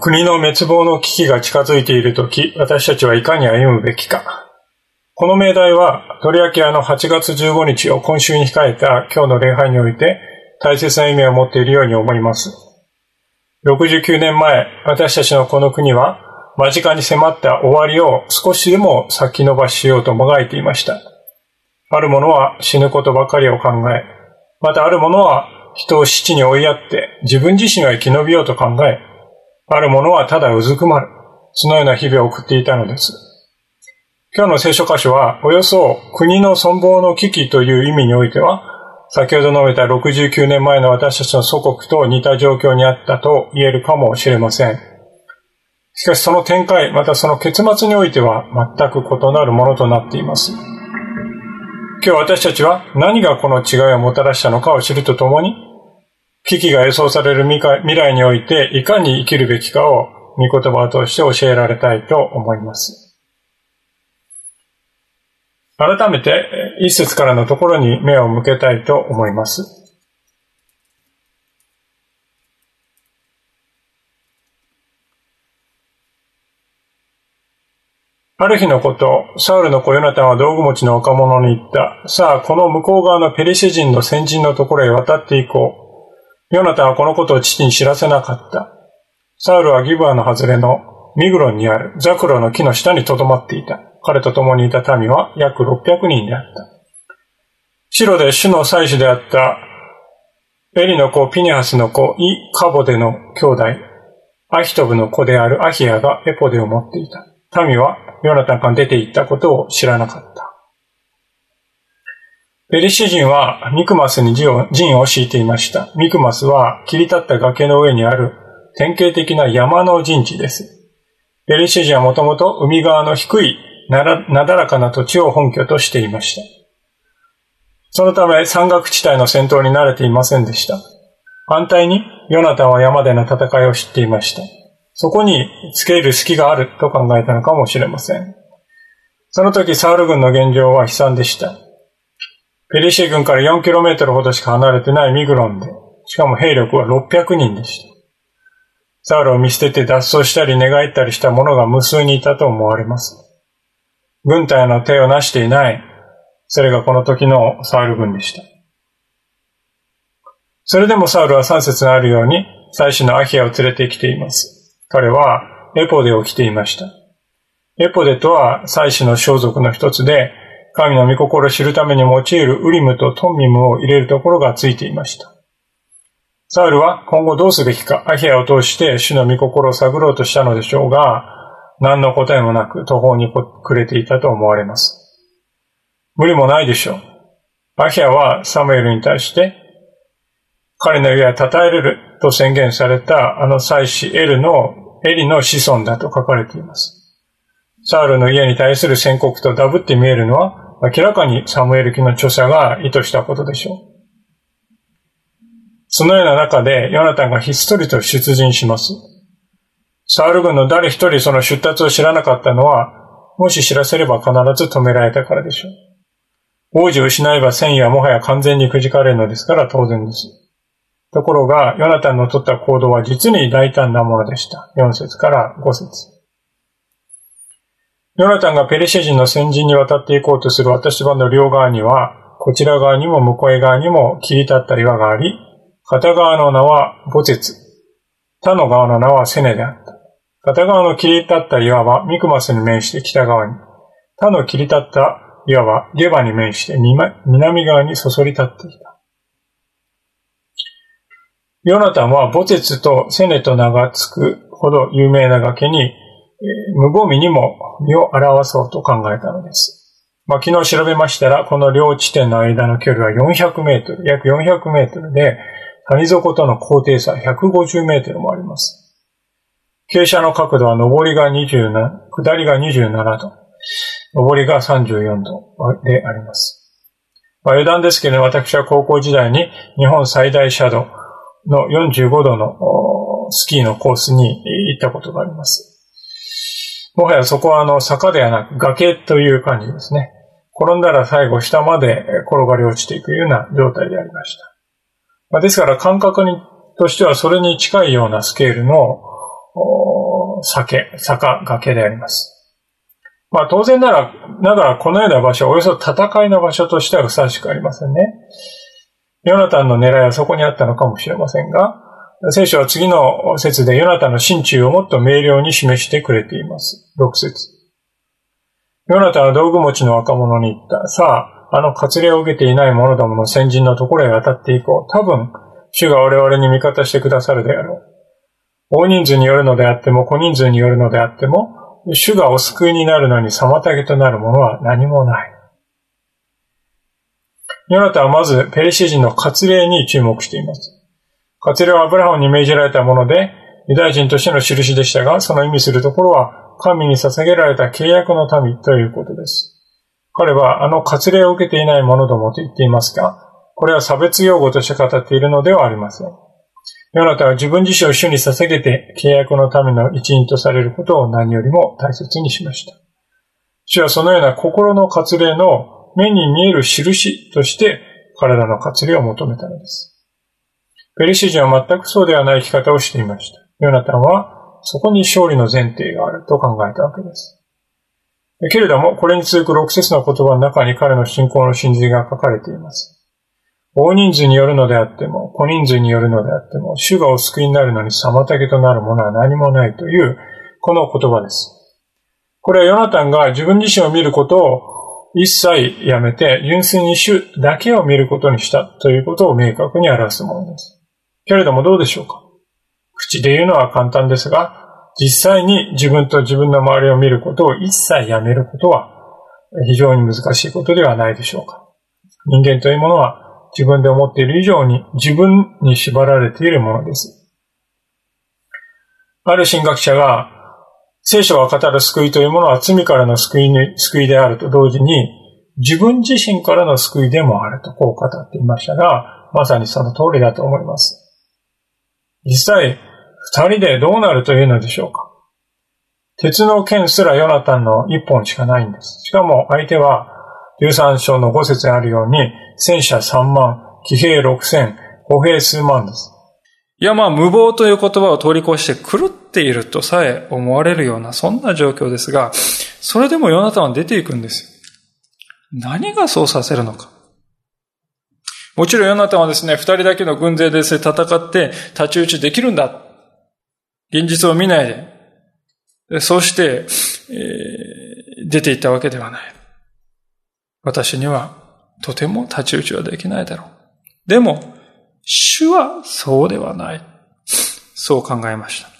国の滅亡の危機が近づいているとき、私たちはいかに歩むべきか。この命題は、鳥明屋の8月15日を今週に控えた今日の礼拝において大切な意味を持っているように思います。69年前、私たちのこの国は間近に迫った終わりを少しでも先延ばしようともがいていました。ある者は死ぬことばかりを考え、またある者は人を死地に追いやって自分自身が生き延びようと考え、ある者はただうずくまる。そのような日々を送っていたのです。今日の聖書箇所は、およそ国の存亡の危機という意味においては、先ほど述べた69年前の私たちの祖国と似た状況にあったと言えるかもしれません。しかしその展開、またその結末においては全く異なるものとなっています。今日私たちは何がこの違いをもたらしたのかを知るとともに、危機が予想される未来においていかに生きるべきかを御言葉を通して教えられたいと思います。改めて一節からのところに目を向けたいと思います。ある日のこと、サウルの子ヨナタンは道具持ちの若者に言った。さあ、この向こう側のペリシ人の先人のところへ渡っていこう。ヨナタンはこのことを父に知らせなかった。サウルはギブアの外れのミグロンにあるザクロの木の下に留まっていた。彼と共にいた民は約600人であった。白で主の祭司であったエリの子ピニハスの子イ・カボデの兄弟、アヒトブの子であるアヒアがエポデを持っていた。民はヨナタンから出て行ったことを知らなかった。ペリシ人はミクマスに陣を敷いていました。ミクマスは切り立った崖の上にある典型的な山の陣地です。ペリシ人はもともと海側の低いなだらかな土地を本拠としていました。そのため山岳地帯の戦闘に慣れていませんでした。反対にヨナタは山での戦いを知っていました。そこにつける隙があると考えたのかもしれません。その時サウル軍の現状は悲惨でした。ペリシー軍から 4km ほどしか離れてないミグロンで、しかも兵力は600人でした。サウルを見捨てて脱走したり寝返ったりした者が無数にいたと思われます。軍隊の手をなしていない、それがこの時のサウル軍でした。それでもサウルは3節にあるように、祭司のアヒアを連れてきています。彼はエポデを着ていました。エポデとは祭司の装束の一つで、神の御心を知るために用いるウリムとトンミムを入れるところがついていました。サウルは今後どうすべきか、アヒアを通して主の御心を探ろうとしたのでしょうが、何の答えもなく途方に暮れていたと思われます。無理もないでしょう。アヒアはサムエルに対して、彼の家は称えれると宣言されたあの祭司エルの、エリの子孫だと書かれています。サウルの家に対する宣告とダブって見えるのは、明らかにサムエル記の著者が意図したことでしょう。そのような中で、ヨナタンがひっそりと出陣します。サウル軍の誰一人その出立を知らなかったのは、もし知らせれば必ず止められたからでしょう。王子を失えば戦意はもはや完全にくじかれるのですから当然です。ところが、ヨナタンの取った行動は実に大胆なものでした。4節から5節ヨナタンがペリシェ人の先人に渡っていこうとする私場の両側には、こちら側にも向こう側にも切り立った岩があり、片側の名はボゼツ、他の側の名はセネであった。片側の切り立った岩はミクマスに面して北側に、他の切り立った岩はゲバに面して南側にそそり立っていた。ヨナタンはボゼツとセネと名が付くほど有名な崖に無防備にも身を表そうと考えたのです。まあ、昨日調べましたら、この両地点の間の距離は400メートル、約400メートルで、谷底との高低差150メートルもあります。傾斜の角度は上りが27、下りが27度、上りが34度であります。まあ、余談ですけど、私は高校時代に日本最大斜度の45度のスキーのコースに行ったことがあります。もはやそこはあの坂ではなく崖という感じですね。転んだら最後下まで転がり落ちていくような状態でありました。まあ、ですから感覚にとしてはそれに近いようなスケールの酒、坂、崖であります。まあ当然なら、ながらこのような場所はおよそ戦いの場所としてはふさわしくありませんね。ヨナタンの狙いはそこにあったのかもしれませんが、聖書は次の説でヨナタの心中をもっと明瞭に示してくれています。6節ヨナタは道具持ちの若者に言った。さあ、あの割礼を受けていない者どもの先人のところへ渡っていこう。多分、主が我々に味方してくださるであろう。大人数によるのであっても、小人数によるのであっても、主がお救いになるのに妨げとなるものは何もない。ヨナタはまずペリシ人の割礼に注目しています。割礼はアブラハムに命じられたもので、ユダヤ人としての印でしたが、その意味するところは、神に捧げられた契約の民ということです。彼はあの割礼を受けていない者どもと言っていますが、これは差別用語として語っているのではありません。ヨナタは自分自身を主に捧げて契約の民の一員とされることを何よりも大切にしました。主はそのような心の割礼の目に見える印として体の活例を求めたのです。ペリシ人は全くそうではない生き方をしていました。ヨナタンはそこに勝利の前提があると考えたわけです。けれども、これに続く6節の言葉の中に彼の信仰の真髄が書かれています。大人数によるのであっても、小人数によるのであっても、主がお救いになるのに妨げとなるものは何もないという、この言葉です。これはヨナタンが自分自身を見ることを一切やめて、純粋に主だけを見ることにしたということを明確に表すものです。けれどもどうでしょうか？口で言うのは簡単ですが、実際に自分と自分の周りを見ることを一切やめることは非常に難しいことではないでしょうか。人間というものは自分で思っている以上に自分に縛られているものです。ある神学者が聖書が語る救いというものは罪からの救いに、救いであると同時に、自分自身からの救いでもあるとこう語っていましたが、まさにその通りだと思います。実際、二人でどうなるというのでしょうか？鉄の剣すらヨナタンの一本しかないんです。しかも相手は、13章の5節にあるように、戦車3万、騎兵6千、歩兵数万です。いやまあ無謀という言葉を通り越して狂っているとさえ思われるようなそんな状況ですが、それでもヨナタンは出ていくんです。何がそうさせるのか。もちろんヨナタはですね、二人だけの軍勢で戦って立ち打ちできるんだ。現実を見ないで。そうして、えー、出ていったわけではない。私にはとても立ち打ちはできないだろう。でも、主はそうではない。そう考えました。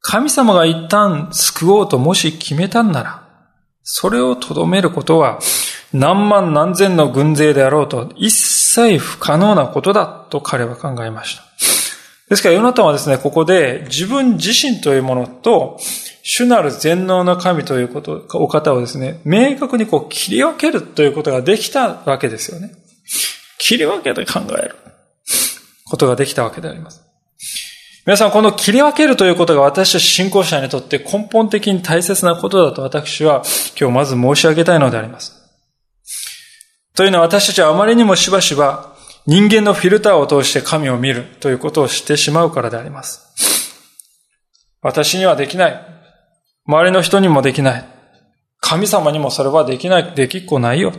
神様が一旦救おうともし決めたんなら、それをとどめることは何万何千の軍勢であろうと一切不可能なことだと彼は考えました。ですからヨナタンはですね、ここで自分自身というものと主なる全能の神ということ、お方をですね、明確にこう切り分けるということができたわけですよね。切り分けて考えることができたわけであります。皆さん、この切り分けるということが私たち信仰者にとって根本的に大切なことだと私は今日まず申し上げたいのであります。というのは私たちはあまりにもしばしば人間のフィルターを通して神を見るということをしてしまうからであります。私にはできない。周りの人にもできない。神様にもそれはできない、できっこないよ。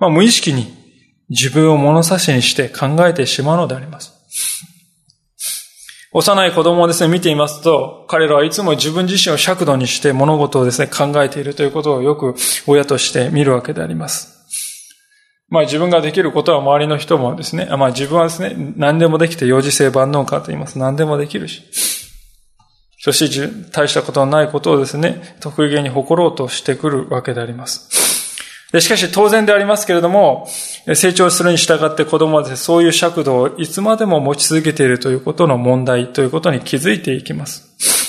まあ無意識に自分を物差しにして考えてしまうのであります。幼い子供をですね、見ていますと、彼らはいつも自分自身を尺度にして物事をですね、考えているということをよく親として見るわけであります。まあ自分ができることは周りの人もですね、まあ自分はですね、何でもできて幼児性万能かと言います。何でもできるし。そして大したことのないことをですね、得意げに誇ろうとしてくるわけであります。でしかし当然でありますけれども、成長するに従って子供はですね、そういう尺度をいつまでも持ち続けているということの問題ということに気づいていきます。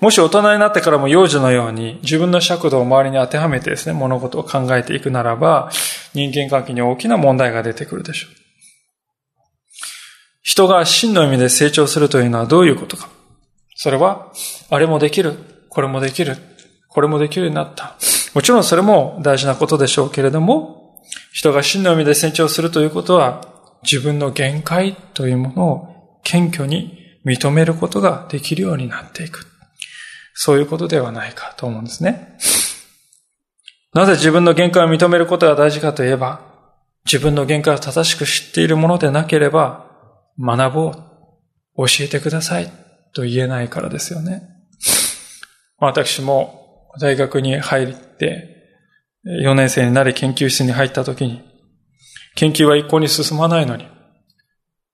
もし大人になってからも幼児のように自分の尺度を周りに当てはめてですね、物事を考えていくならば、人間関係に大きな問題が出てくるでしょう。人が真の意味で成長するというのはどういうことか。それは、あれもできる、これもできる、これもできるようになった。もちろんそれも大事なことでしょうけれども、人が真の意味で成長するということは、自分の限界というものを謙虚に認めることができるようになっていく。そういうことではないかと思うんですね。なぜ自分の限界を認めることが大事かといえば、自分の限界を正しく知っているものでなければ、学ぼう、教えてくださいと言えないからですよね。私も大学に入って、4年生になり研究室に入った時に、研究は一向に進まないのに、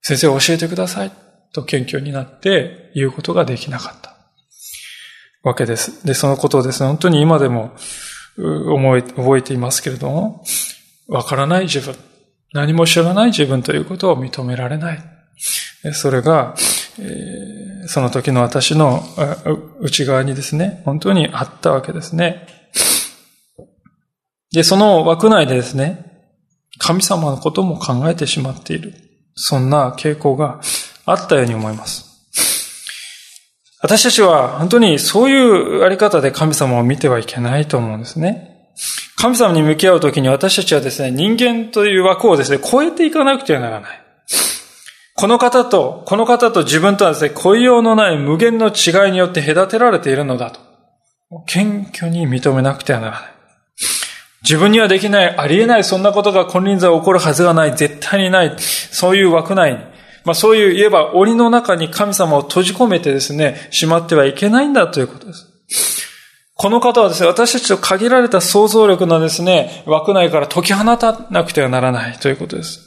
先生教えてくださいと謙虚になって言うことができなかった。わけです。で、そのことをですね、本当に今でも思い、覚えていますけれども、わからない自分、何も知らない自分ということを認められない。それが、その時の私の内側にですね、本当にあったわけですね。で、その枠内でですね、神様のことも考えてしまっている。そんな傾向があったように思います。私たちは本当にそういうあり方で神様を見てはいけないと思うんですね。神様に向き合うときに私たちはですね、人間という枠をですね、超えていかなくてはならない。この方と、この方と自分とはですね、恋用のない無限の違いによって隔てられているのだと。謙虚に認めなくてはならない。自分にはできない、ありえない、そんなことが金輪際起こるはずがない、絶対にない、そういう枠内に、まあそういう言えば檻の中に神様を閉じ込めてですね、しまってはいけないんだということです。この方はですね、私たちと限られた想像力のですね、枠内から解き放たなくてはならないということです。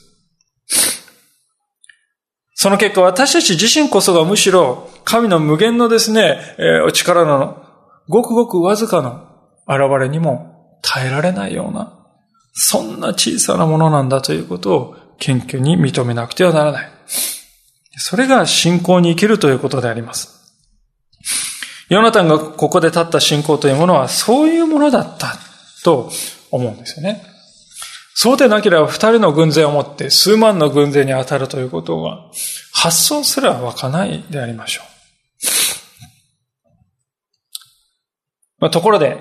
その結果、私たち自身こそがむしろ、神の無限のですね、えー、力の、ごくごくわずかな現れにも耐えられないような、そんな小さなものなんだということを謙虚に認めなくてはならない。それが信仰に生きるということであります。ヨナタンがここで立った信仰というものはそういうものだったと思うんですよね。そうでなければ二人の軍勢を持って数万の軍勢に当たるということは発想すら湧かないでありましょう。まあ、ところで、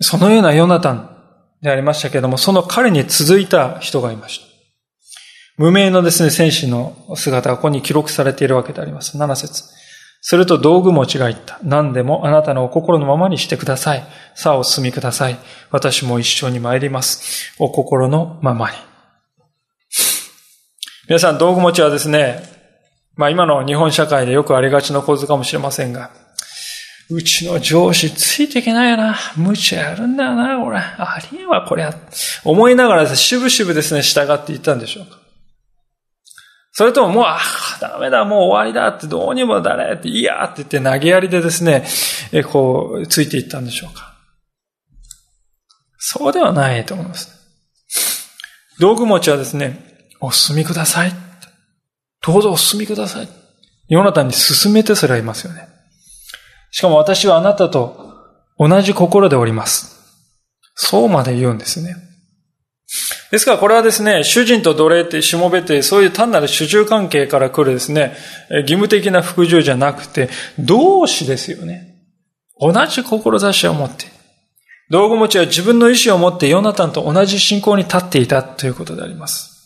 そのようなヨナタンでありましたけれども、その彼に続いた人がいました。無名のですね、戦士の姿がここに記録されているわけであります。7節すると道具持ちが言った。何でもあなたのお心のままにしてください。さあお進みください。私も一緒に参ります。お心のままに。皆さん、道具持ちはですね、まあ今の日本社会でよくありがちな構図かもしれませんが、うちの上司ついていけないよな。無茶やるんだよな、これ。ありえんわ、これ。思いながらですね、しぶしぶですね、従っていったんでしょうか。それとももう、ああ、ダメだ、もう終わりだって、どうにもだれって、いやって言って投げやりでですね、え、こう、ついていったんでしょうか。そうではないと思います。道具持ちはですね、お進みください。どうぞお進みください。ヨナタンに進めてすらいますよね。しかも私はあなたと同じ心でおります。そうまで言うんですね。ですからこれはですね、主人と奴隷ってしもべて、そういう単なる主従関係から来るですね、義務的な服従じゃなくて、同志ですよね。同じ志を持って、道具持ちは自分の意志を持ってヨナタンと同じ信仰に立っていたということであります。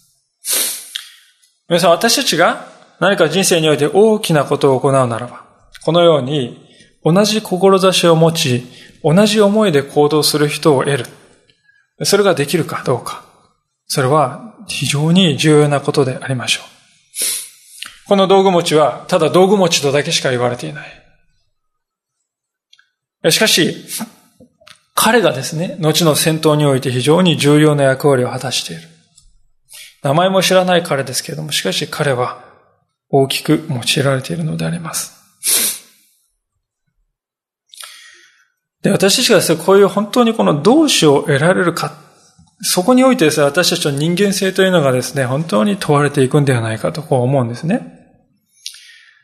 皆さん、私たちが何か人生において大きなことを行うならば、このように同じ志を持ち、同じ思いで行動する人を得る。それができるかどうか。それは非常に重要なことでありましょう。この道具持ちは、ただ道具持ちとだけしか言われていない。しかし、彼がですね、後の戦闘において非常に重要な役割を果たしている。名前も知らない彼ですけれども、しかし彼は大きく用いられているのであります。で、私たちがですね、こういう本当にこの同志を得られるかそこにおいてですね、私たちの人間性というのがですね、本当に問われていくんではないかとこう思うんですね。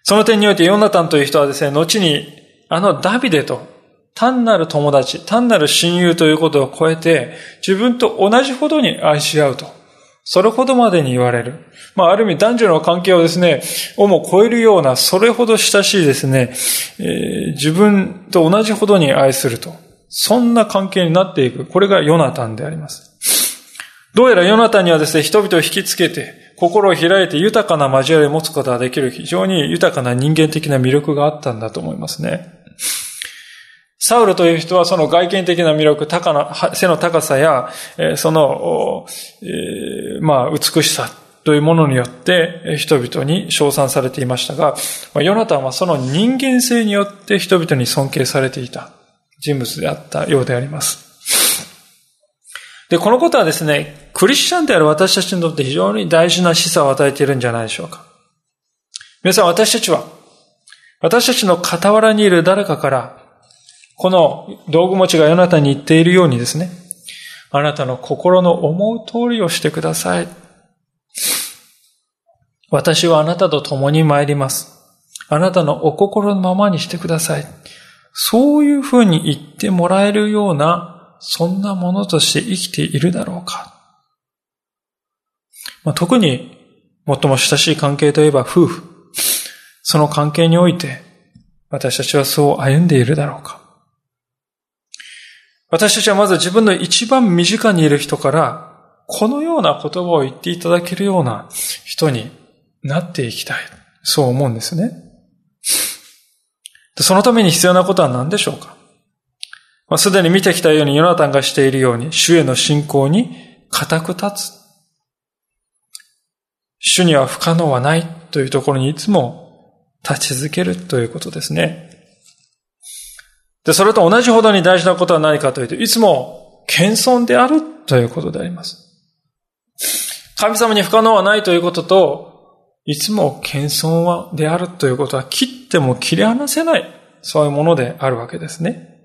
その点においてヨナタンという人はですね、後にあのダビデと単なる友達、単なる親友ということを超えて、自分と同じほどに愛し合うと。それほどまでに言われる。まあ、ある意味男女の関係をですね、をも超えるような、それほど親しいですね、えー、自分と同じほどに愛すると。そんな関係になっていく。これがヨナタンであります。どうやらヨナタンにはですね、人々を引きつけて、心を開いて豊かな交わりを持つことができる非常に豊かな人間的な魅力があったんだと思いますね。サウルという人はその外見的な魅力、高な、背の高さや、その、えー、まあ、美しさというものによって人々に称賛されていましたが、ヨナタンはその人間性によって人々に尊敬されていた人物であったようであります。で、このことはですね、クリスチャンである私たちにとって非常に大事な示唆を与えているんじゃないでしょうか。皆さん、私たちは、私たちの傍らにいる誰かから、この道具持ちがあなたに言っているようにですね、あなたの心の思う通りをしてください。私はあなたと共に参ります。あなたのお心のままにしてください。そういうふうに言ってもらえるような、そんなものとして生きているだろうか。まあ、特に最も親しい関係といえば夫婦。その関係において私たちはそう歩んでいるだろうか。私たちはまず自分の一番身近にいる人から、このような言葉を言っていただけるような人になっていきたい。そう思うんですね。そのために必要なことは何でしょうか？まあ、すでに見てきたようにヨナタンがしているように、主への信仰に固く立つ。主には不可能はないというところにいつも立ち続けるということですね。で、それと同じほどに大事なことは何かというと、いつも謙遜であるということであります。神様に不可能はないということと、いつも謙遜はであるということは切っても切り離せない、そういうものであるわけですね。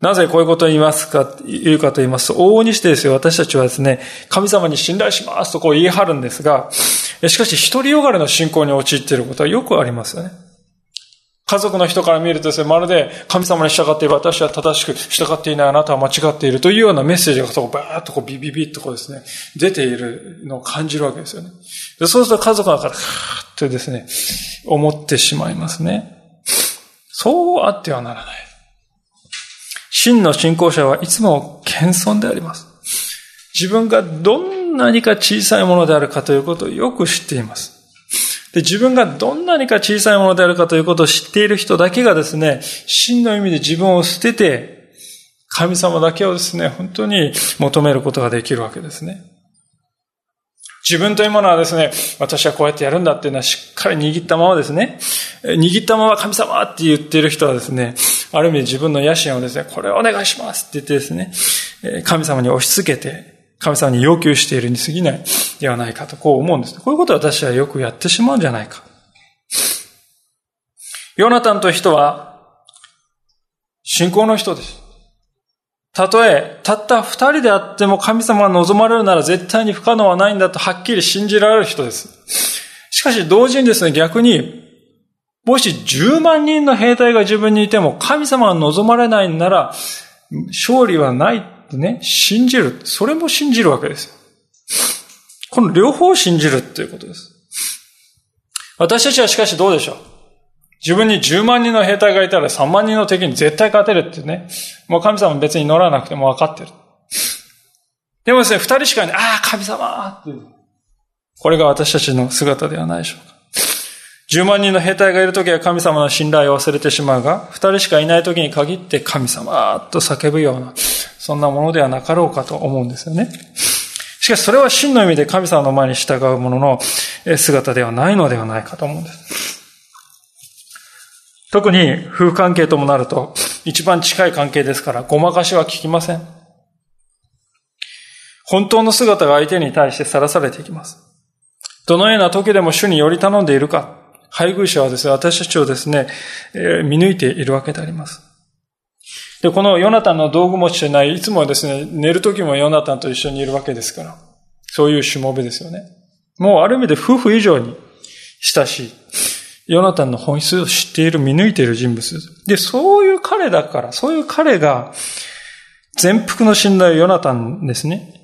なぜこういうことを言いますか、言うかと言いますと、往々にしてですよ、私たちはですね、神様に信頼しますとこう言い張るんですが、しかし独りよがれの信仰に陥っていることはよくありますよね。家族の人から見るとですね、まるで神様に従っている私は正しく従っていないあなたは間違っているというようなメッセージがそこバーッとこうビビビッとこうですね、出ているのを感じるわけですよね。でそうすると家族の中でカーッとですね、思ってしまいますね。そうあってはならない。真の信仰者はいつも謙遜であります。自分がどんなにか小さいものであるかということをよく知っています。で、自分がどんなにか小さいものであるかということを知っている人だけがですね、真の意味で自分を捨てて、神様だけをですね、本当に求めることができるわけですね。自分というものはですね、私はこうやってやるんだっていうのはしっかり握ったままですね、握ったまま神様って言ってる人はですね、ある意味自分の野心をですね、これをお願いしますって言ってですね、神様に押し付けて、神様に要求しているに過ぎないではないかとこう思うんです。こういうことを私はよくやってしまうんじゃないか。ヨナタンという人は信仰の人です。たとえ、たった二人であっても神様が望まれるなら絶対に不可能はないんだとはっきり信じられる人です。しかし同時にですね、逆に、もし10万人の兵隊が自分にいても神様が望まれないんなら勝利はないってね、信じる。それも信じるわけです。この両方を信じるっていうことです。私たちはしかしどうでしょう？自分に10万人の兵隊がいたら3万人の敵に絶対勝てるってね。もう神様別に乗らなくても分かってる。でもですね、二人しかいない。ああ、神様って。これが私たちの姿ではないでしょうか。10万人の兵隊がいるときは神様の信頼を忘れてしまうが、二人しかいないときに限って神様と叫ぶような、そんなものではなかろうかと思うんですよね。しかしそれは真の意味で神様の前に従うものの姿ではないのではないかと思うんです。特に夫婦関係ともなると一番近い関係ですからごまかしは効きません。本当の姿が相手に対してさらされていきます。どのような時でも主により頼んでいるか、配偶者はですね、私たちをですね、えー、見抜いているわけであります。で、このヨナタンの道具持ちじゃない、いつもですね、寝る時もヨナタンと一緒にいるわけですから。そういうしもべですよね。もうある意味で夫婦以上に親しい。ヨナタンの本質を知っている、見抜いている人物で。そういう彼だから、そういう彼が、全幅の信頼をヨナタンですね、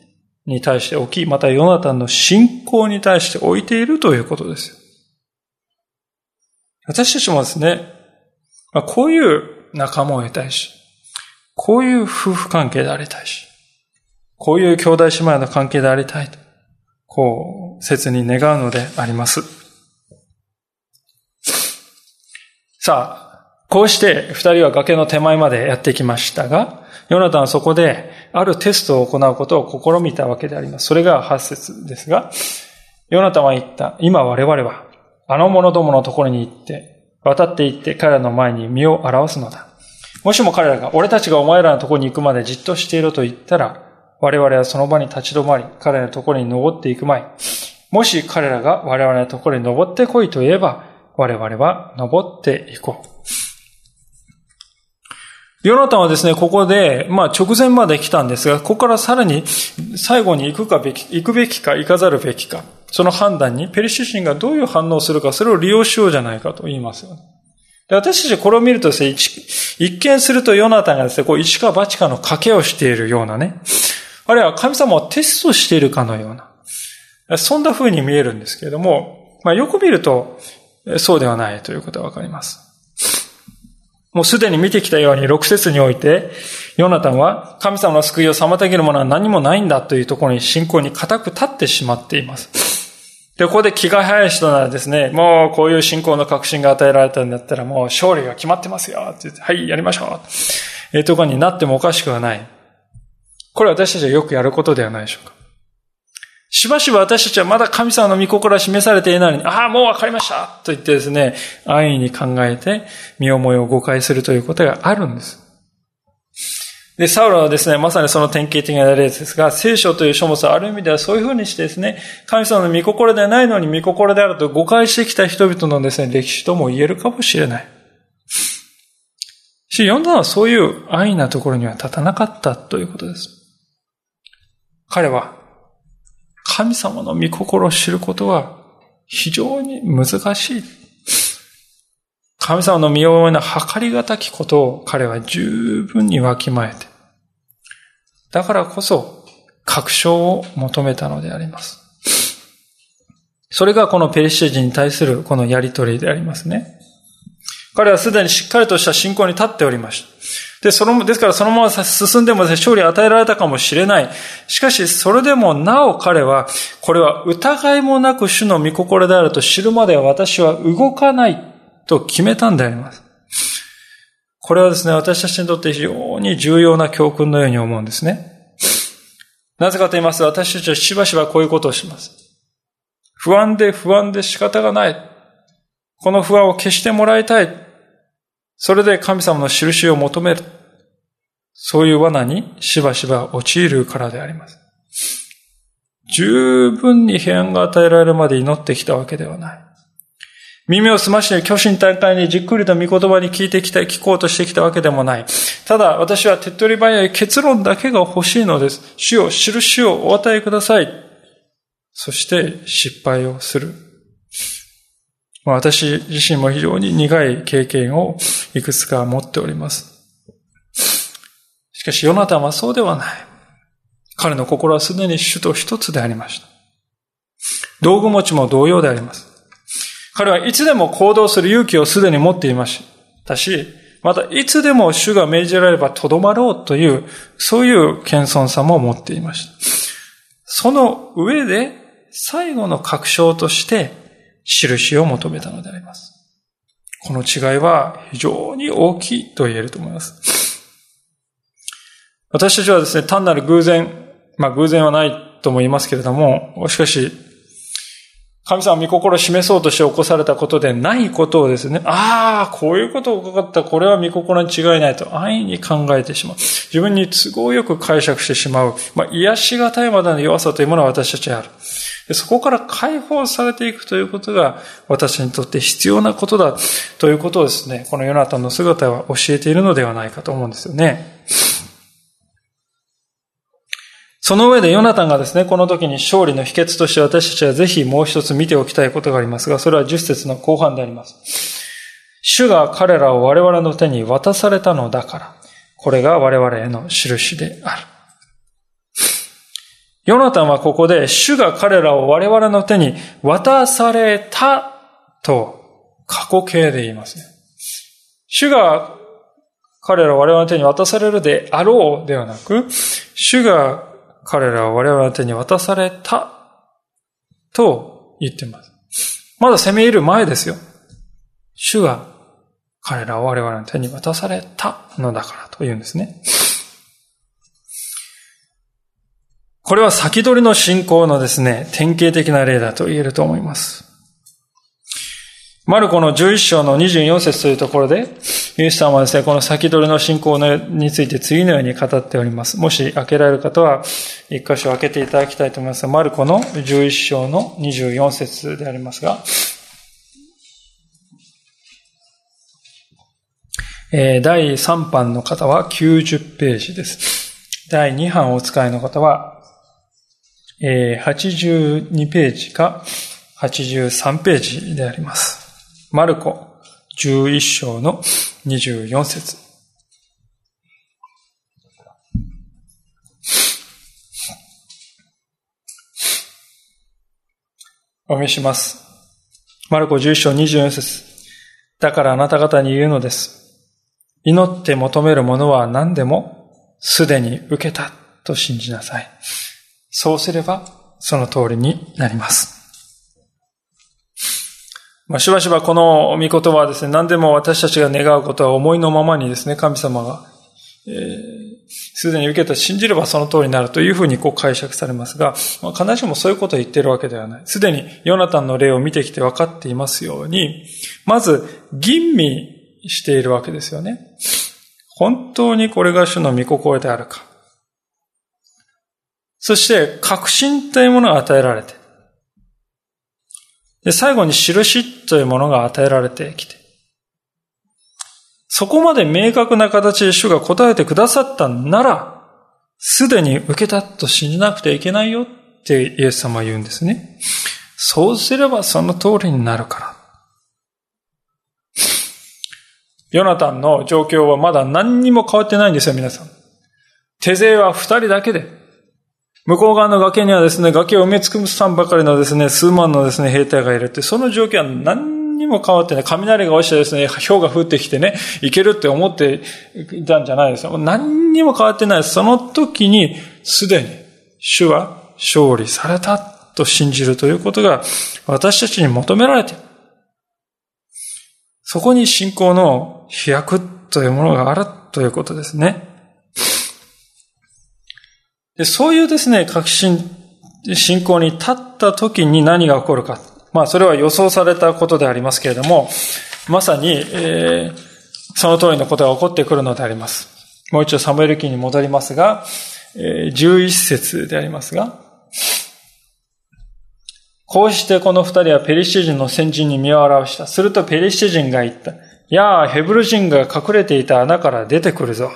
に対して置き、またヨナタンの信仰に対して置いているということです。私たちもですね、まあ、こういう仲間を得たいし、こういう夫婦関係でありたいし、こういう兄弟姉妹の関係でありたいと、こう、切に願うのであります。さあ、こうして二人は崖の手前までやってきましたが、ヨナタンはそこであるテストを行うことを試みたわけであります。それが8節ですが、ヨナタンは言った。今我々は、あの者どものところに行って、渡って行って彼らの前に身を表すのだ。もしも彼らが、俺たちがお前らのところに行くまでじっとしていろと言ったら、我々はその場に立ち止まり、彼らのところに登っていく前。もし彼らが我々のところに登ってこいと言えば、我々は登っていこう。ヨナタンはですね、ここで、まあ直前まで来たんですが、ここからさらに最後に行くかべき、行くべきか行かざるべきか、その判断にペリシ人がどういう反応をするか、それを利用しようじゃないかと言いますよ。で私たちこれを見るとですね、一見するとヨナタンがですね、こう一か八かの賭けをしているようなね、あるいは神様をテストしているかのような、そんな風に見えるんですけれども、まあよく見ると、そうではないということがわかります。もうすでに見てきたように、6節において、ヨナタンは神様の救いを妨げるものは何もないんだというところに信仰に固く立ってしまっています。で、ここで気が早い人ならですね、もうこういう信仰の確信が与えられたんだったらもう勝利が決まってますよって言って、はい、やりましょう。え、ところになってもおかしくはない。これ私たちはよくやることではないでしょうか。しばしば私たちはまだ神様の御心は示されていないのに、ああ、もうわかりましたと言ってですね、安易に考えて身思いを誤解するということがあるんです。で、サウロはですね、まさにその典型的な例ですが、聖書という書物はある意味ではそういうふうにしてですね、神様の御心ではないのに御心であると誤解してきた人々のですね、歴史とも言えるかもしれない。し、読んだのはそういう安易なところには立たなかったということです。彼は神様の御心を知ることは非常に難しい。神様の身をな計りがたきことを彼は十分にわきまえて、だからこそ確証を求めたのであります。それがこのペリシテ人に対するこのやりとりでありますね。彼はすでにしっかりとした信仰に立っておりました。で、その、ですからそのまま進んでも勝利を与えられたかもしれない。しかし、それでもなお彼は、これは疑いもなく主の御心であると知るまでは私は動かないと決めたんであります。これはですね、私たちにとって非常に重要な教訓のように思うんですね。なぜかと言いますと、私たちはしばしばこういうことをします。不安で不安で仕方がない。この不安を消してもらいたい。それで神様の印を求める。そういう罠にしばしば陥るからであります。十分に平安が与えられるまで祈ってきたわけではない。耳を澄まして巨神大会にじっくりと御言葉に聞いてきた、聞こうとしてきたわけでもない。ただ私は手っ取り早い結論だけが欲しいのです。主を、印をお与えください。そして失敗をする。私自身も非常に苦い経験をいくつか持っております。しかし、ヨナタンはそうではない。彼の心はすでに主と一つでありました。道具持ちも同様であります。彼はいつでも行動する勇気をすでに持っていましたし、またいつでも主が命じられればとどまろうという、そういう謙遜さも持っていました。その上で、最後の確証として、印を求めたのであります。この違いは非常に大きいと言えると思います。私たちはですね、単なる偶然、まあ偶然はないとも言いますけれども、しかし、神様御心を示そうとして起こされたことでないことをですね、ああ、こういうことを伺った、これは御心に違いないと安易に考えてしまう。自分に都合よく解釈してしまう。まあ、癒しがたいまでの弱さというものは私たちにある。そこから解放されていくということが私にとって必要なことだということをですね、このヨナタンの姿は教えているのではないかと思うんですよね。その上でヨナタンがですね、この時に勝利の秘訣として私たちはぜひもう一つ見ておきたいことがありますが、それは10節の後半であります。主が彼らを我々の手に渡されたのだから、これが我々への印である。ヨナタンはここで、主が彼らを我々の手に渡されたと過去形で言いますね。主が彼らを我々の手に渡されるであろうではなく、主が彼らは我々の手に渡されたと言っています。まだ攻め入る前ですよ。主は彼らは我々の手に渡されたのだからと言うんですね。これは先取りの信仰のですね、典型的な例だと言えると思います。マルコの11章の24節というところで、イエス様はですね、この先取りの信仰について次のように語っております。もし開けられる方は、一箇所開けていただきたいと思いますマルコの11章の24節でありますが、え第3版の方は90ページです。第2版お使いの方は、え82ページか83ページであります。マルコ11章の24節お見せします。マルコ11章24節だからあなた方に言うのです。祈って求めるものは何でもすでに受けたと信じなさい。そうすればその通りになります。まあ、しばしばこの御言葉はですね、何でも私たちが願うことは思いのままにですね、神様が、えー、すでに受けた信じればその通りになるというふうにこう解釈されますが、まあ、必ずしもそういうことを言っているわけではない。すでにヨナタンの例を見てきて分かっていますように、まず吟味しているわけですよね。本当にこれが主の御心であるか。そして、確信というものが与えられて、で、最後に印というものが与えられてきて、そこまで明確な形で主が答えてくださったなら、すでに受けたと信じなくてはいけないよってイエス様は言うんですね。そうすればその通りになるから。ヨナタンの状況はまだ何にも変わってないんですよ、皆さん。手勢は二人だけで、向こう側の崖にはですね、崖を埋め尽くさんばかりのですね、数万のですね、兵隊がいるって、その状況は何にも変わってない。雷が落ちてですね、氷が降ってきてね、いけるって思っていたんじゃないですよ。何にも変わってない。その時に、すでに、主は勝利されたと信じるということが、私たちに求められている。そこに信仰の飛躍というものがあるということですね。でそういうですね、確信、信仰に立った時に何が起こるか。まあ、それは予想されたことでありますけれども、まさに、えー、その通りのことが起こってくるのであります。もう一度サムエル記に戻りますが、えー、11節でありますが、こうしてこの二人はペリシテ人の先人に身を表した。するとペリシテ人が言った。やあ、ヘブル人が隠れていた穴から出てくるぞ。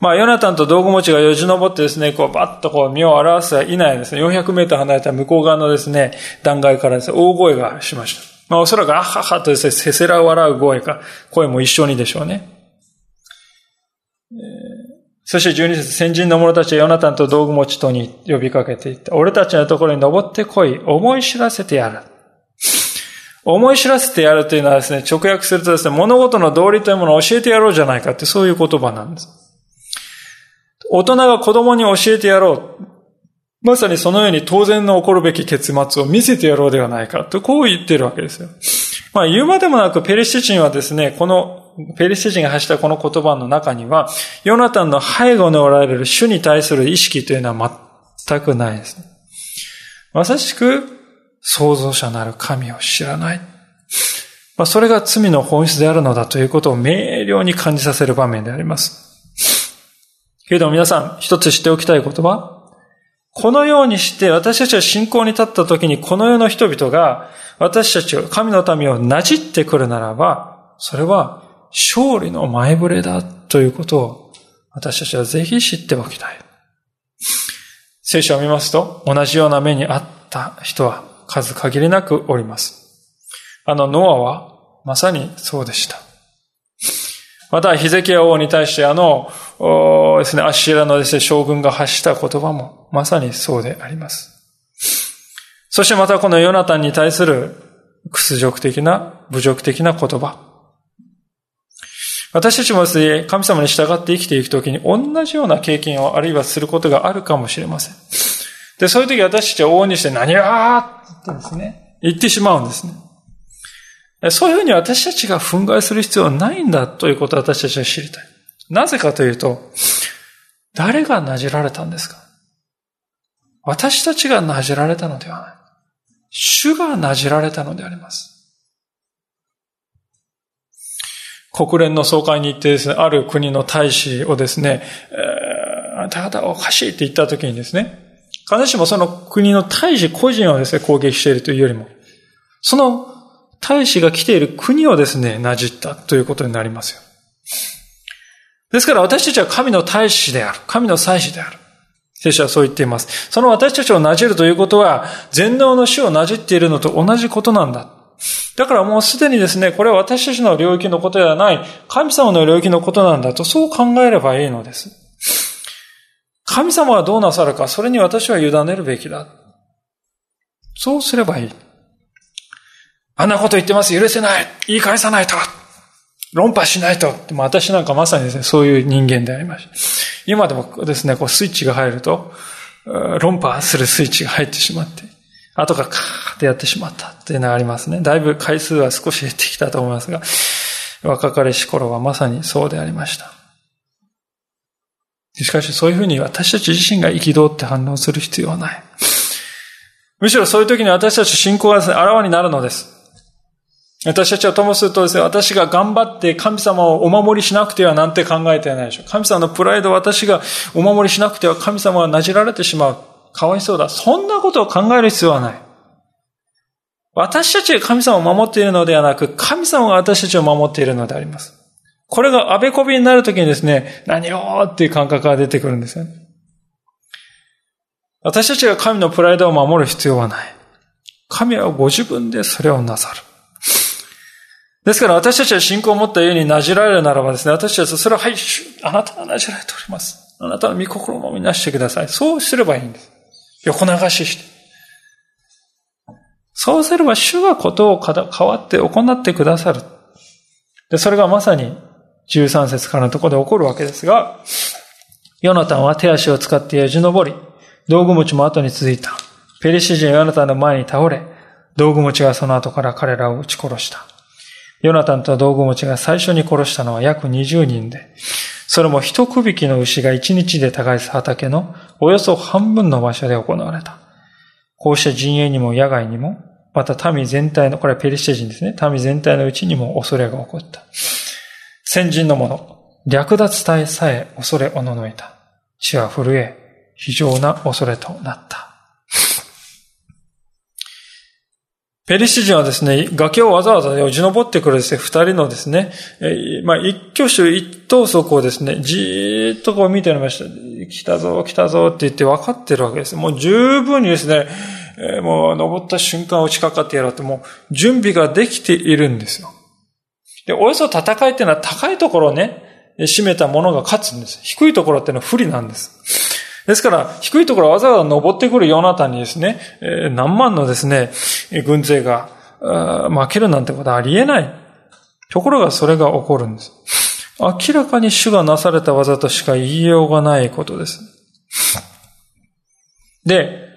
まあ、ヨナタンと道具持ちがよじ登ってですね、こう、バッとこう、身を表すはいないですね、400メートル離れた向こう側のですね、段階からですね、大声がしました。まあ、おそらく、あははとですね、せせら笑う声か、声も一緒にでしょうね。えー、そして12節、先人の者たちはヨナタンと道具持ちとに呼びかけていった。俺たちのところに登ってこい、思い知らせてやる。思い知らせてやるというのはですね、直訳するとですね、物事の道理というものを教えてやろうじゃないかって、そういう言葉なんです。大人が子供に教えてやろう。まさにそのように当然の起こるべき結末を見せてやろうではないかと、こう言ってるわけですよ。まあ言うまでもなくペリシテ人はですね、この、ペリシテ人が発したこの言葉の中には、ヨナタンの背後におられる主に対する意識というのは全くないです。まさしく創造者なる神を知らない。まあ、それが罪の本質であるのだということを明瞭に感じさせる場面であります。けれども皆さん、一つ知っておきたいことは、このようにして私たちは信仰に立った時にこの世の人々が私たちを、神の民をなじってくるならば、それは勝利の前触れだということを私たちはぜひ知っておきたい。聖書を見ますと、同じような目にあった人は数限りなくおります。あのノアはまさにそうでした。また、ヒゼキヤ王に対してあの、ですね、アッシラのですね、将軍が発した言葉もまさにそうであります。そしてまたこのヨナタンに対する屈辱的な、侮辱的な言葉。私たちもですね、神様に従って生きていくときに同じような経験をあるいはすることがあるかもしれません。で、そういう時私たちは往々にして何がって言ってですね、言ってしまうんですね。そういうふうに私たちが憤慨する必要はないんだということを私たちは知りたい。なぜかというと、誰がなじられたんですか？私たちがなじられたのではない。主がなじられたのであります。国連の総会に行ってですね、ある国の大使をですね、えー、た方おかしいって言った時にですね、必ずしもその国の大使個人をですね、攻撃しているというよりも、その大使が来ている国をですね、なじったということになりますよ。ですから私たちは神の大使である。神の祭司である。聖書はそう言っています。その私たちをなじるということは、全能の死をなじっているのと同じことなんだ。だからもうすでにですね、これは私たちの領域のことではない、神様の領域のことなんだと、そう考えればいいのです。神様はどうなさるか、それに私は委ねるべきだ。そうすればいい。あんなこと言ってます。許せない。言い返さないと。論破しないと。でも私なんかまさにですね、そういう人間でありました。今でもですね、こうスイッチが入ると、論破するスイッチが入ってしまって、後からカーってやってしまったっていうのがありますね。だいぶ回数は少し減ってきたと思いますが、若かりし頃はまさにそうでありました。しかしそういうふうに私たち自身が憤って反応する必要はない。むしろそういう時に私たち信仰がですね、あらわになるのです。私たちはともするとですね、私が頑張って神様をお守りしなくてはなんて考えてないでしょう。神様のプライド私がお守りしなくては神様はなじられてしまう。かわいそうだ。そんなことを考える必要はない。私たちが神様を守っているのではなく、神様が私たちを守っているのであります。これがあべこびになるときにですね、何よっていう感覚が出てくるんですよね。私たちが神のプライドを守る必要はない。神はご自分でそれをなさる。ですから私たちは信仰を持った家になじられるならばですね、私たちはそれは、はい、あなたはなじられております。あなたの御心をみなしてください。そうすればいいんです。横流しして。そうすれば主がことを変わって行ってくださる。で、それがまさに13節からのところで起こるわけですが、ヨナタンは手足を使ってやじ登り、道具持ちも後に続いた。ペリシ人ヨナタンの前に倒れ、道具持ちがその後から彼らを撃ち殺した。ヨナタンと道具持ちが最初に殺したのは約20人で、それも一区引きの牛が一日で耕す畑のおよそ半分の場所で行われた。こうした陣営にも野外にも、また民全体の、これはペリシテ人ですね。民全体のうちにも恐れが起こった。先人の者、略奪隊さえ恐れおののいた。地は震え、非常な恐れとなった。ペリシ人はですね、崖をわざわざよじ登ってくるですね、二人のですね、えまあ、一挙手一投足をですね、じーっとこう見ておりました。来たぞ、来たぞって言って分かってるわけです。もう十分にですね、えもう登った瞬間落ちかかってやろうってもう準備ができているんですよ。で、およそ戦いっていうのは高いところをね、占めたものが勝つんです。低いところっていうのは不利なんです。ですから、低いところわざわざ登ってくるヨナタにですね、何万のですね、軍勢が負けるなんてことはありえない。ところがそれが起こるんです。明らかに主がなされた技としか言いようがないことです。で、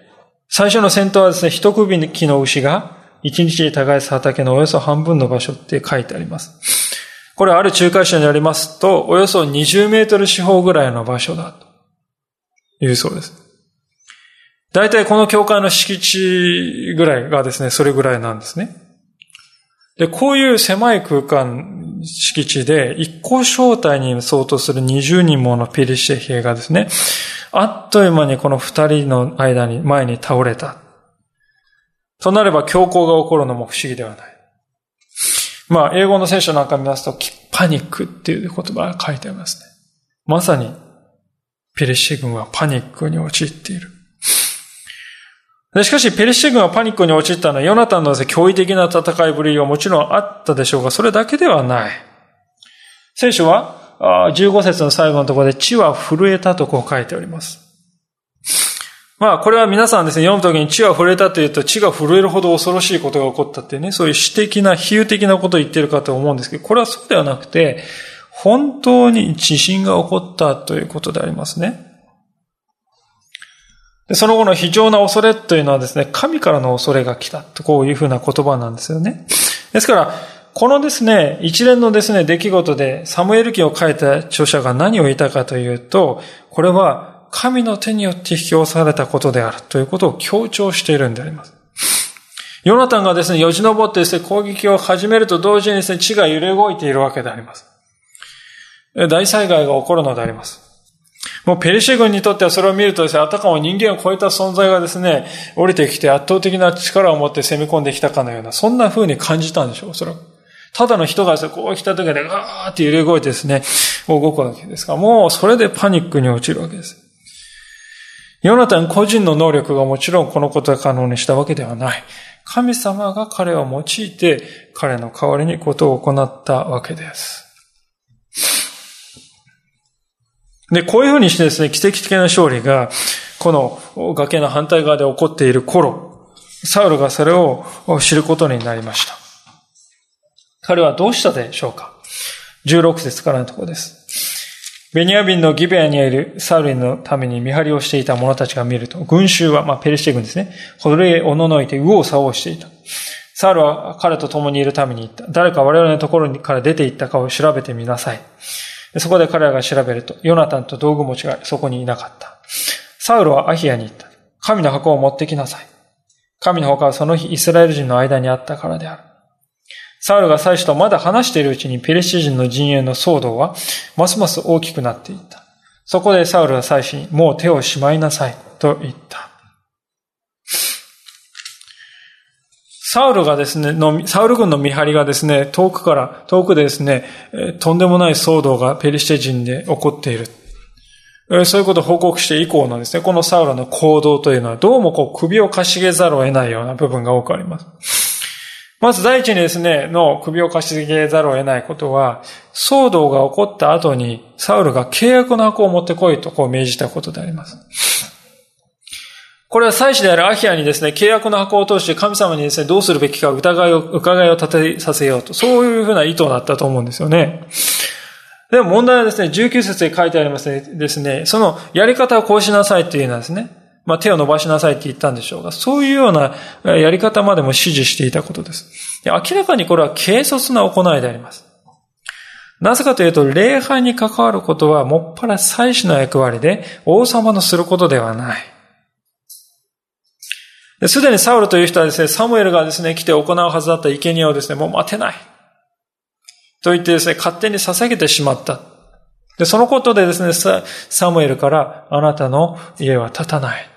最初の戦闘はですね、一首木の牛が一日で耕す畑のおよそ半分の場所って書いてあります。これある仲介者によりますと、およそ20メートル四方ぐらいの場所だと。いうそうです。大体この教会の敷地ぐらいがですね、それぐらいなんですね。で、こういう狭い空間、敷地で、一個正体に相当する20人ものペリシテ兵がですね、あっという間にこの二人の間に、前に倒れた。となれば強行が起こるのも不思議ではない。まあ、英語の聖書なんか見ますと、キッパニックっていう言葉が書いてありますね。まさに、ペリシ軍はパニックに陥っている。しかし、ペリシ軍がパニックに陥ったのは、ヨナタンの驚異的な戦いぶりはもちろんあったでしょうが、それだけではない。聖書は、15節の最後のところで、地は震えたとこう書いております。まあ、これは皆さんですね、読むときに地は震えたというと、地が震えるほど恐ろしいことが起こったってね、そういう詩的な、比喩的なことを言っているかと思うんですけど、これはそうではなくて、本当に地震が起こったということでありますね。でその後の非常な恐れというのはですね、神からの恐れが来たとこういうふうな言葉なんですよね。ですから、このですね、一連のですね、出来事でサムエル記を書いた著者が何を言ったかというと、これは神の手によって引き寄されたことであるということを強調しているんであります。ヨナタンがですね、よじ登ってですね、攻撃を始めると同時にですね、地が揺れ動いているわけであります。大災害が起こるのであります。もうペリシェ軍にとってはそれを見るとですね、あたかも人間を超えた存在がですね、降りてきて圧倒的な力を持って攻め込んできたかのような、そんな風に感じたんでしょう、おそらく。ただの人がですね、こう来た時でガーって揺れ動いてですね、動くわけですから、もうそれでパニックに陥るわけです。ヨナタン個人の能力がもちろんこのことを可能にしたわけではない。神様が彼を用いて、彼の代わりにことを行ったわけです。で、こういうふうにしてですね、奇跡的な勝利が、この崖の反対側で起こっている頃、サウルがそれを知ることになりました。彼はどうしたでしょうか ?16 節からのところです。ベニヤビンのギベアにいるサウルのために見張りをしていた者たちが見ると、群衆は、まあ、ペリシテ軍ですね、ほれへおののいて右往左往していた。サウルは彼と共にいるために言った。誰か我々のところから出て行ったかを調べてみなさい。そこで彼らが調べると、ヨナタンと道具持ちがそこにいなかった。サウルはアヒアに言った。神の箱を持ってきなさい。神の墓はその日イスラエル人の間にあったからである。サウルが祭司とまだ話しているうちにペレシ人の陣営の騒動はますます大きくなっていった。そこでサウルは祭司にもう手をしまいなさいと言った。サウルがですね、の、サウル軍の見張りがですね、遠くから、遠くでですね、とんでもない騒動がペリシテ人で起こっている。そういうことを報告して以降のですね、このサウルの行動というのは、どうもこう首をかしげざるを得ないような部分が多くあります。まず第一にですね、の首をかしげざるを得ないことは、騒動が起こった後に、サウルが契約の箱を持ってこいとこう命じたことであります。これは祭司であるアヒアにですね、契約の箱を通して神様にですね、どうするべきか疑いを、伺いを立てさせようと、そういうふうな意図だったと思うんですよね。でも問題はですね、19節で書いてありますね、ですね、そのやり方をこうしなさいっていうのはですね、まあ手を伸ばしなさいって言ったんでしょうが、そういうようなやり方までも指示していたことです。明らかにこれは軽率な行いであります。なぜかというと、礼拝に関わることは、もっぱら祭司の役割で、王様のすることではない。すでにサウルという人はですね、サムエルがですね、来て行うはずだった生贄をですね、もう待てない。と言ってですね、勝手に捧げてしまった。で、そのことでですね、サムエルから、あなたの家は立たない。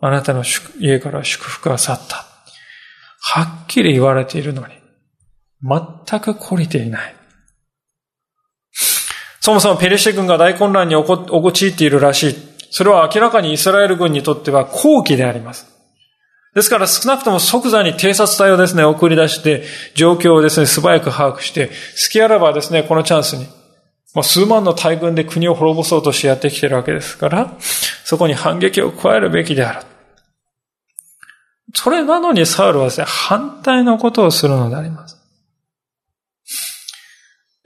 あなたの家から祝福が去った。はっきり言われているのに、全く懲りていない。そもそもペレシェ軍が大混乱に陥っているらしい。それは明らかにイスラエル軍にとっては好機であります。ですから少なくとも即座に偵察隊をですね、送り出して、状況をですね、素早く把握して、隙あらばですね、このチャンスに、もう数万の大軍で国を滅ぼそうとしてやってきているわけですから、そこに反撃を加えるべきである。それなのにサウルはですね、反対のことをするのであります。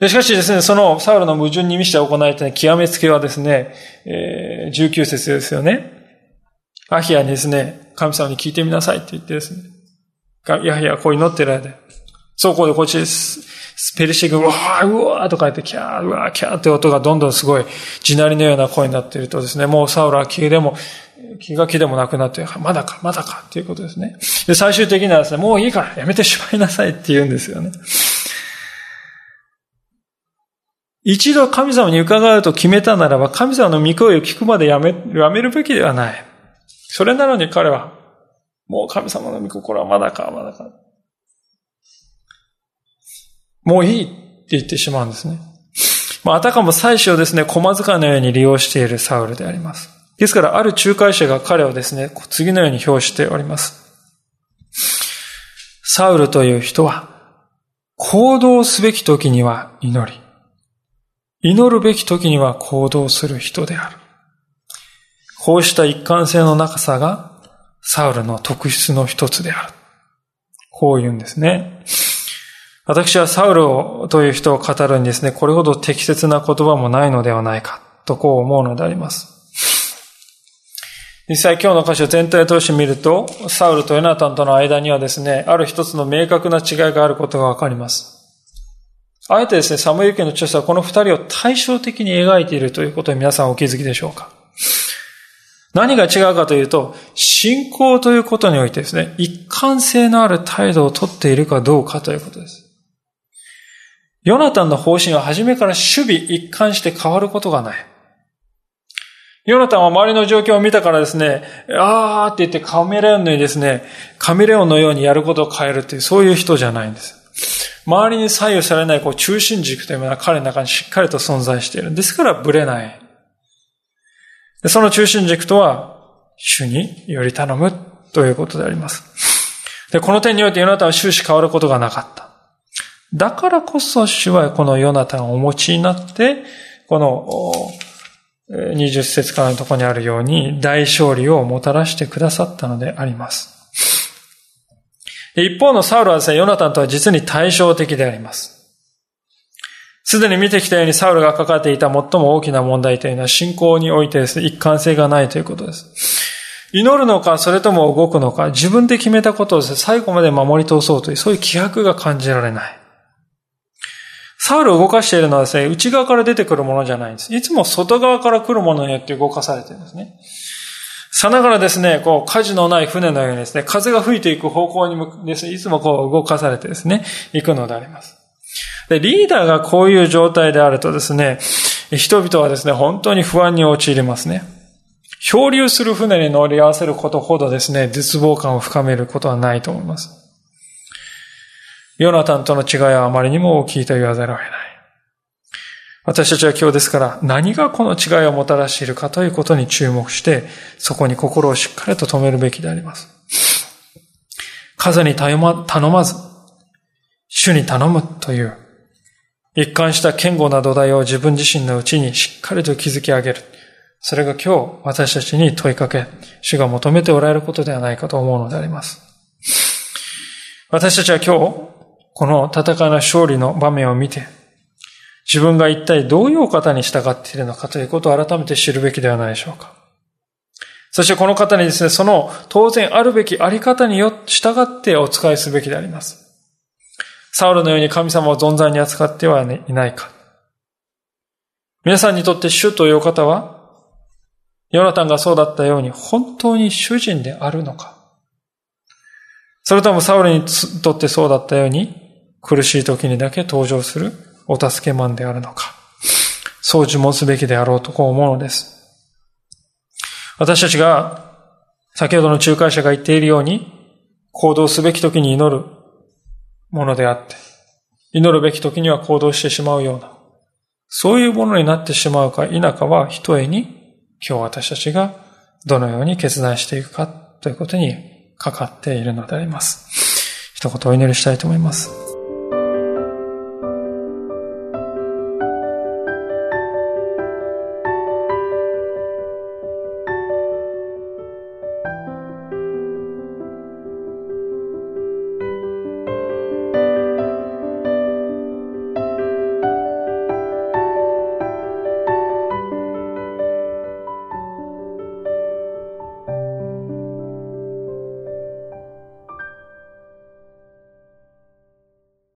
しかしですね、そのサウルの矛盾に満ちた行いという極めつけはですね、えー、19節ですよね。アヒアにですね、神様に聞いてみなさいって言ってですね、ヤヒアこう祈ってる間、そうこうでこっちです。ペルシ軍、うわー、うわーとか言って、キャー、うわー、キャーって音がどんどんすごい地鳴りのような声になっているとですね、もうサウルは急でも、気が気でもなくなって、まだか、まだかっていうことですね。で、最終的にはですね、もういいからやめてしまいなさいって言うんですよね。一度神様に伺うと決めたならば、神様の御声を聞くまでやめ、やめるべきではない。それなのに彼は、もう神様の御心はまだか、まだか。もういいって言ってしまうんですね。まあ、あたかも妻子をですね、駒塚のように利用しているサウルであります。ですから、ある仲介者が彼をですね、次のように表しております。サウルという人は、行動すべき時には祈り、祈るべき時には行動する人である。こうした一貫性の中さが、サウルの特質の一つである。こう言うんですね。私はサウルという人を語るにですね、これほど適切な言葉もないのではないか、とこう思うのであります。実際今日の箇所全体を通して見ると、サウルとヨナタンとの間にはですね、ある一つの明確な違いがあることがわかります。あえてですね、サムエル家の著者はこの二人を対照的に描いているということに皆さんお気づきでしょうか何が違うかというと、信仰ということにおいてですね、一貫性のある態度をとっているかどうかということです。ヨナタンの方針は初めから守備一貫して変わることがない。ヨナタンは周りの状況を見たからですね、あーって言ってカメレオンのようにですね、カメレオンのようにやることを変えるっていう、そういう人じゃないんです。周りに左右されないこう中心軸というものは彼の中にしっかりと存在している。ですからブレない。その中心軸とは、主により頼むということであります。で、この点においてヨナタンは終始変わることがなかった。だからこそ主はこのヨナタンをお持ちになって、この20節からのところにあるように大勝利をもたらしてくださったのであります。一方のサウルはですね、ヨナタンとは実に対照的であります。すでに見てきたようにサウルが抱えていた最も大きな問題というのは信仰においてですね、一貫性がないということです。祈るのか、それとも動くのか、自分で決めたことをですね、最後まで守り通そうという、そういう気迫が感じられない。サウルを動かしているのはですね、内側から出てくるものじゃないんです。いつも外側から来るものによって動かされているんですね。さながらですね、こう、火事のない船のようにですね、風が吹いていく方向にですね、いつもこう動かされてですね、行くのであります。で、リーダーがこういう状態であるとですね、人々はですね、本当に不安に陥りますね。漂流する船に乗り合わせることほどですね、絶望感を深めることはないと思います。ヨナタンとの違いはあまりにも大きいと言わざるを得ない。私たちは今日ですから何がこの違いをもたらしているかということに注目して、そこに心をしっかりと止めるべきであります。数に頼ま頼まず、主に頼むという、一貫した堅固な土台を自分自身のうちにしっかりと築き上げる。それが今日私たちに問いかけ、主が求めておられることではないかと思うのであります。私たちは今日、この戦いの勝利の場面を見て、自分が一体どういうお方に従っているのかということを改めて知るべきではないでしょうか。そしてこの方にですね、その当然あるべきあり方によって従ってお使いすべきであります。サウルのように神様を存在に扱ってはいないか。皆さんにとって主という方は、ヨナタンがそうだったように本当に主人であるのか。それともサウルにとってそうだったように、苦しい時にだけ登場するお助けマンであるのか。そう呪文すべきであろうとこう思うのです。私たちが、先ほどの仲介者が言っているように、行動すべき時に祈るものであって、祈るべき時には行動してしまうような、そういうものになってしまうか否かは、ひとえに、今日私たちがどのように決断していくかということにかかっているのであります。一言お祈りしたいと思います。